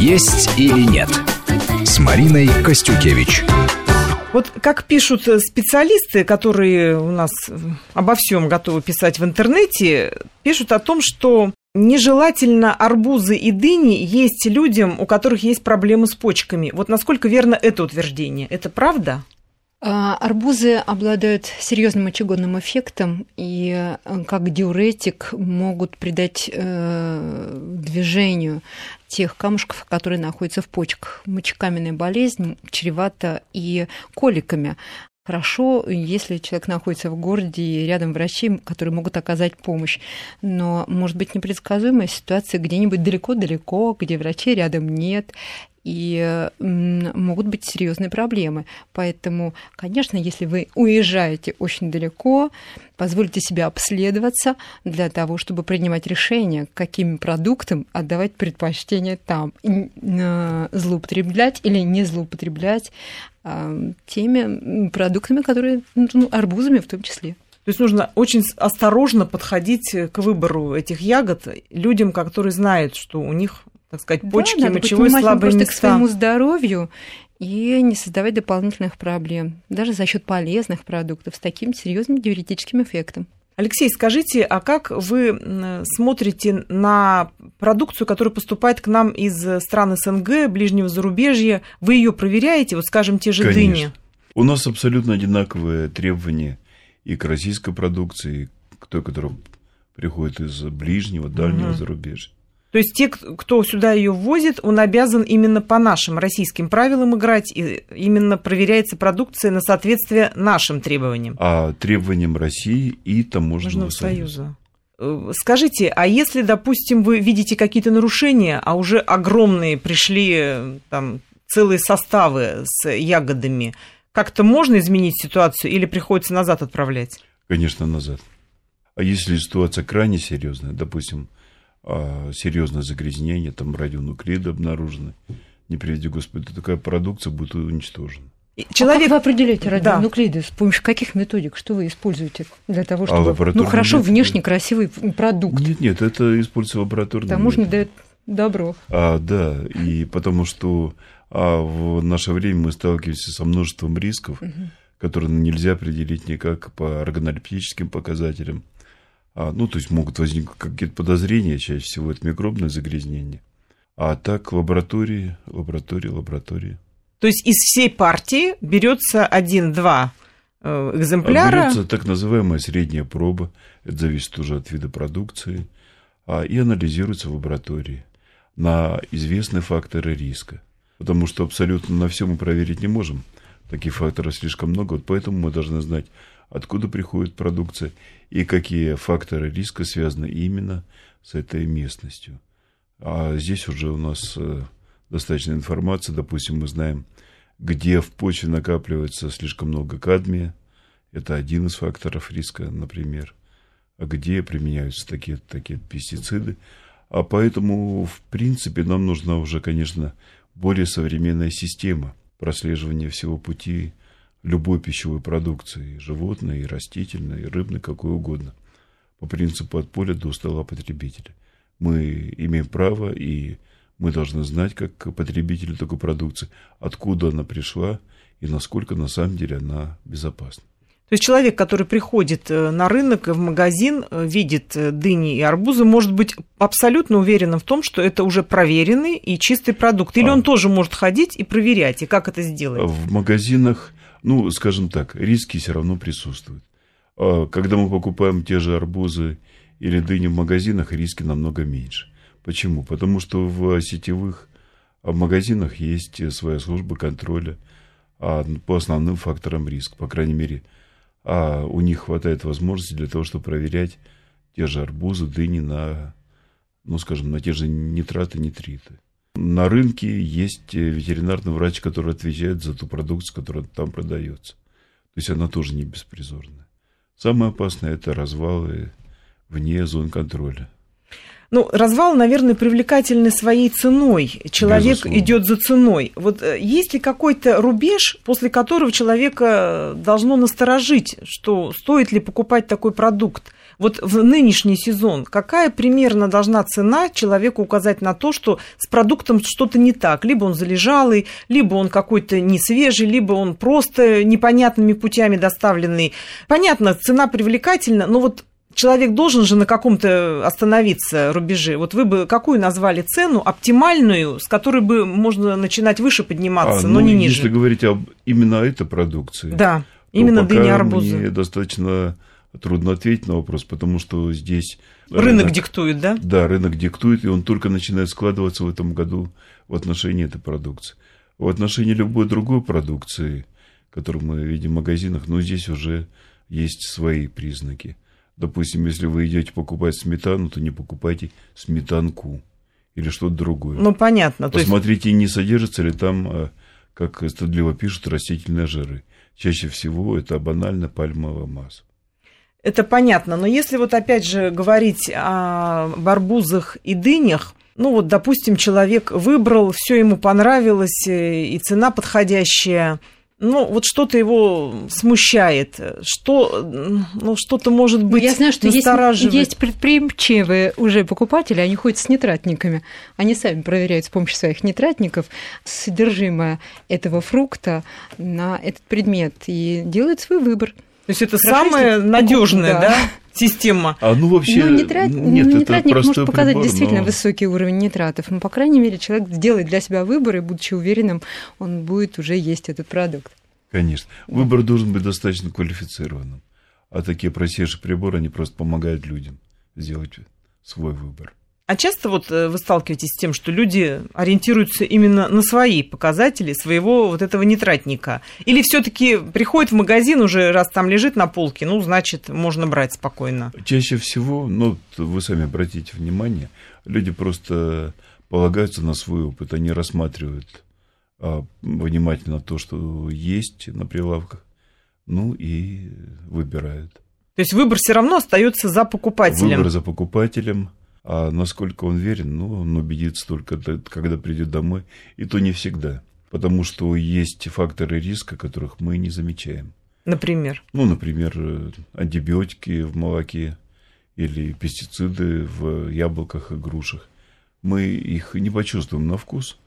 «Есть или нет» с Мариной Костюкевич. Вот как пишут специалисты, которые у нас обо всем готовы писать в интернете, пишут о том, что нежелательно арбузы и дыни есть людям, у которых есть проблемы с почками. Вот насколько верно это утверждение? Это правда? А, арбузы обладают серьезным мочегонным эффектом и э, как диуретик могут придать э, движению тех камушков, которые находятся в почках. Мочекаменная болезнь чревата и коликами. Хорошо, если человек находится в городе и рядом врачи, которые могут оказать помощь. Но может быть непредсказуемая ситуация где-нибудь далеко-далеко, где врачей рядом нет, и могут быть серьезные проблемы. Поэтому, конечно, если вы уезжаете очень далеко, позвольте себе обследоваться для того, чтобы принимать решение, каким продуктам отдавать предпочтение там, э, злоупотреблять или не злоупотреблять а, теми продуктами, которые, ну, арбузами в том числе. То есть нужно очень осторожно подходить к выбору этих ягод людям, которые знают, что у них так сказать, почки, да, мочевой слабые места. к своему здоровью и не создавать дополнительных проблем, даже за счет полезных продуктов с таким серьезным диуретическим эффектом. Алексей, скажите, а как вы смотрите на продукцию, которая поступает к нам из стран СНГ, ближнего зарубежья? Вы ее проверяете, вот скажем, те же Конечно. дыни? У нас абсолютно одинаковые требования и к российской продукции, и к той, которая приходит из ближнего, дальнего угу. зарубежья. То есть те, кто сюда ее ввозит, он обязан именно по нашим российским правилам играть, и именно проверяется продукция на соответствие нашим требованиям. А требованиям России и таможенного союза. союза. Э, скажите, а если, допустим, вы видите какие-то нарушения, а уже огромные пришли там целые составы с ягодами, как-то можно изменить ситуацию или приходится назад отправлять? Конечно, назад. А если ситуация крайне серьезная, допустим, а, серьезное загрязнение, там радионуклиды обнаружены. Не приведи Господи, такая продукция будет уничтожена. Человек... А как вы определяете радионуклиды? Да. С помощью каких методик? Что вы используете для того, а чтобы... А ну, хорошо, методы? внешне красивый продукт. Нет, нет, это используется лабораторный Таможня дает добро. А, да, и потому что а, в наше время мы сталкиваемся со множеством рисков, угу. которые нельзя определить никак по органолептическим показателям, ну, то есть могут возникнуть какие-то подозрения, чаще всего это микробное загрязнение. А так лаборатории, лаборатории, лаборатории. То есть из всей партии берется один-два э, экземпляра. Берется так называемая средняя проба, это зависит уже от вида продукции, а, и анализируется в лаборатории на известные факторы риска. Потому что абсолютно на все мы проверить не можем. Таких факторов слишком много, вот поэтому мы должны знать, откуда приходит продукция и какие факторы риска связаны именно с этой местностью. А здесь уже у нас э, достаточно информации. Допустим, мы знаем, где в почве накапливается слишком много кадмия. Это один из факторов риска, например. А где применяются такие, такие пестициды. А поэтому, в принципе, нам нужна уже, конечно, более современная система прослеживания всего пути любой пищевой продукции, и животной, и растительной, и рыбной, какой угодно, по принципу от поля до стола потребителя. Мы имеем право, и мы должны знать, как потребители такой продукции, откуда она пришла и насколько на самом деле она безопасна. То есть человек, который приходит э, на рынок, в магазин, э, видит э, дыни и арбузы, может быть абсолютно уверенным в том, что это уже проверенный и чистый продукт. Или а. он тоже может ходить и проверять, и как это сделать? В магазинах ну, скажем так, риски все равно присутствуют. А когда мы покупаем те же арбузы или дыни в магазинах, риски намного меньше. Почему? Потому что в сетевых магазинах есть своя служба контроля а, по основным факторам риска. По крайней мере, а у них хватает возможности для того, чтобы проверять те же арбузы, дыни на, ну, скажем, на те же нитраты, нитриты. На рынке есть э, ветеринарный врач, который отвечает за ту продукцию, которая там продается. То есть она тоже не беспризорная. Самое опасное – это развалы вне зон контроля. Ну, развал, наверное, привлекательный своей ценой. Человек Безусловно. идет за ценой. Вот э, есть ли какой-то рубеж, после которого человека должно насторожить, что стоит ли покупать такой продукт? Вот в нынешний сезон какая примерно должна цена человеку указать на то, что с продуктом что-то не так? Либо он залежалый, либо он какой-то не свежий, либо он просто непонятными путями доставленный. Понятно, цена привлекательна, но вот человек должен же на каком-то остановиться рубеже. Вот вы бы какую назвали цену оптимальную, с которой бы можно начинать выше подниматься, а, но ну, не ниже? Если говорить об именно этой продукции. Да, именно дыни арбузы. Мне достаточно трудно ответить на вопрос, потому что здесь... Рынок, рынок диктует, да? Да, рынок диктует, и он только начинает складываться в этом году в отношении этой продукции. В отношении любой другой продукции, которую мы видим в магазинах, но здесь уже есть свои признаки. Допустим, если вы идете покупать сметану, то не покупайте сметанку или что-то другое. Ну, понятно. Посмотрите, есть... не содержится ли там, а, как стыдливо пишут, растительные жиры. Чаще всего это банально пальмовое масло. Это понятно, но если вот опять же говорить о барбузах и дынях, ну вот, допустим, человек выбрал, все ему понравилось, э, и цена подходящая – ну, вот что-то его смущает, что, ну, что-то может быть Я знаю, что есть, есть предприимчивые уже покупатели, они ходят с нитратниками, они сами проверяют с помощью своих нитратников содержимое этого фрукта на этот предмет и делают свой выбор. То есть это самое надежное, да? да? система. А ну вообще ну, нитрат, нет, нитратник это может показать прибор, действительно но... высокий уровень нитратов, но по крайней мере человек сделает для себя выбор и будучи уверенным, он будет уже есть этот продукт. Конечно, выбор должен быть достаточно квалифицированным, а такие простейшие приборы они просто помогают людям сделать свой выбор. А часто вот э, вы сталкиваетесь с тем, что люди ориентируются именно на свои показатели своего вот этого нитратника? Или все-таки приходят в магазин уже, раз там лежит на полке, ну, значит, можно брать спокойно? Чаще всего, ну, вы сами обратите внимание, люди просто полагаются на свой опыт, они рассматривают а, внимательно то, что есть на прилавках, ну и выбирают. То есть выбор все равно остается за покупателем. Выбор за покупателем. А насколько он верен, ну, он убедится только, когда придет домой, и то не всегда. Потому что есть факторы риска, которых мы не замечаем. Например? Ну, например, антибиотики в молоке или пестициды в яблоках и грушах. Мы их не почувствуем на вкус,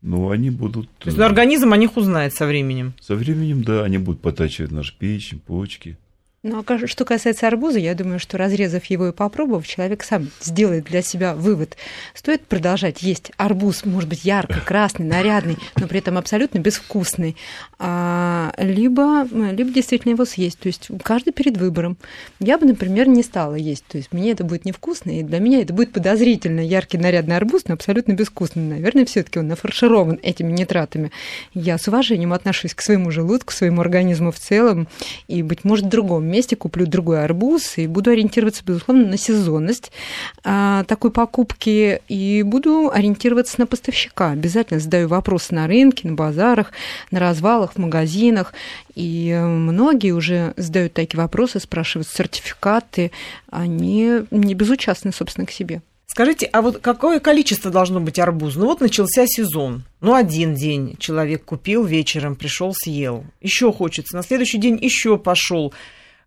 но они будут... То есть организм о них узнает со временем? Со временем, да, они будут потачивать наш печень, почки. Ну, а что касается арбуза, я думаю, что разрезав его и попробовав, человек сам сделает для себя вывод. Стоит продолжать есть арбуз, может быть, ярко, красный, нарядный, но при этом абсолютно безвкусный, а, либо, либо действительно его съесть. То есть каждый перед выбором. Я бы, например, не стала есть. То есть мне это будет невкусно, и для меня это будет подозрительно яркий, нарядный арбуз, но абсолютно безвкусный. Наверное, все таки он нафарширован этими нитратами. Я с уважением отношусь к своему желудку, к своему организму в целом, и, быть может, в другом месте куплю другой арбуз и буду ориентироваться, безусловно, на сезонность а, такой покупки и буду ориентироваться на поставщика. Обязательно задаю вопросы на рынке, на базарах, на развалах, в магазинах. И многие уже задают такие вопросы, спрашивают сертификаты. Они не безучастны, собственно, к себе. Скажите, а вот какое количество должно быть арбуз? Ну вот начался сезон. Ну, один день человек купил вечером, пришел, съел. Еще хочется. На следующий день еще пошел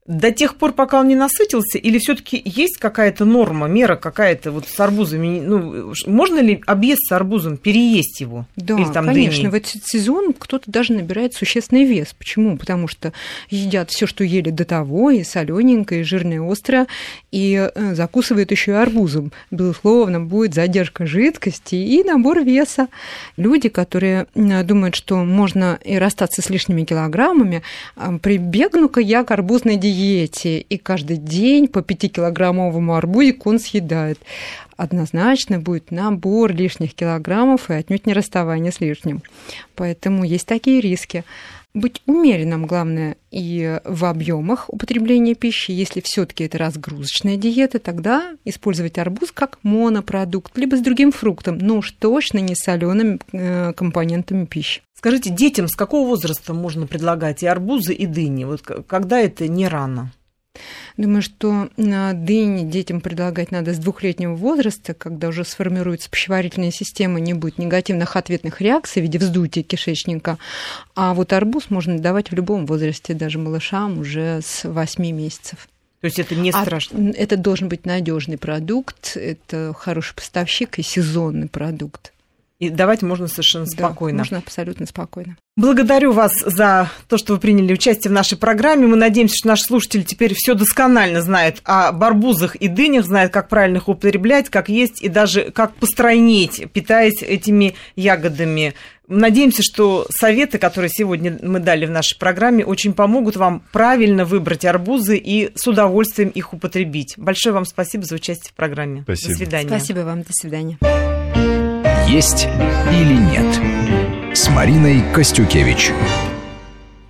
до тех пор, пока он не насытился, или все-таки есть какая-то норма, мера какая-то вот с арбузами? Ну, можно ли объезд с арбузом переесть его? Да, или там конечно. Дыни? В этот сезон кто-то даже набирает существенный вес. Почему? Потому что едят все, что ели до того, и солененькое, и жирное, острое, и э, закусывают еще и арбузом. Безусловно, будет задержка жидкости и набор веса. Люди, которые думают, что можно и расстаться с лишними килограммами, а, прибегну-ка я к арбузной диете диете, и каждый день по 5-килограммовому арбузику он съедает, однозначно будет набор лишних килограммов и отнюдь не расставание с лишним. Поэтому есть такие риски. Быть умеренным, главное, и в объемах употребления пищи. Если все-таки это разгрузочная диета, тогда использовать арбуз как монопродукт, либо с другим фруктом, но уж точно не солеными э, компонентами пищи. Скажите, детям с какого возраста можно предлагать и арбузы, и дыни? Вот когда это не рано? Думаю, что дыни детям предлагать надо с двухлетнего возраста, когда уже сформируется пищеварительная система, не будет негативных ответных реакций в виде вздутия кишечника. А вот арбуз можно давать в любом возрасте, даже малышам уже с 8 месяцев. То есть это не А страшно. это должен быть надежный продукт, это хороший поставщик и сезонный продукт. И давать можно совершенно Да, спокойно. можно абсолютно спокойно. Благодарю вас за то, что вы приняли участие в нашей программе. Мы надеемся, что наш слушатель теперь все досконально знает о барбузах и дынях, знает, как правильно их употреблять, как есть и даже как постройнеть, питаясь этими ягодами. Надеемся, что советы, которые сегодня мы дали в нашей программе, очень помогут вам правильно выбрать арбузы и с удовольствием их употребить. Большое вам спасибо за участие в программе. Спасибо. До свидания. Спасибо вам, до свидания. «Есть или нет» с Мариной Костюкевич.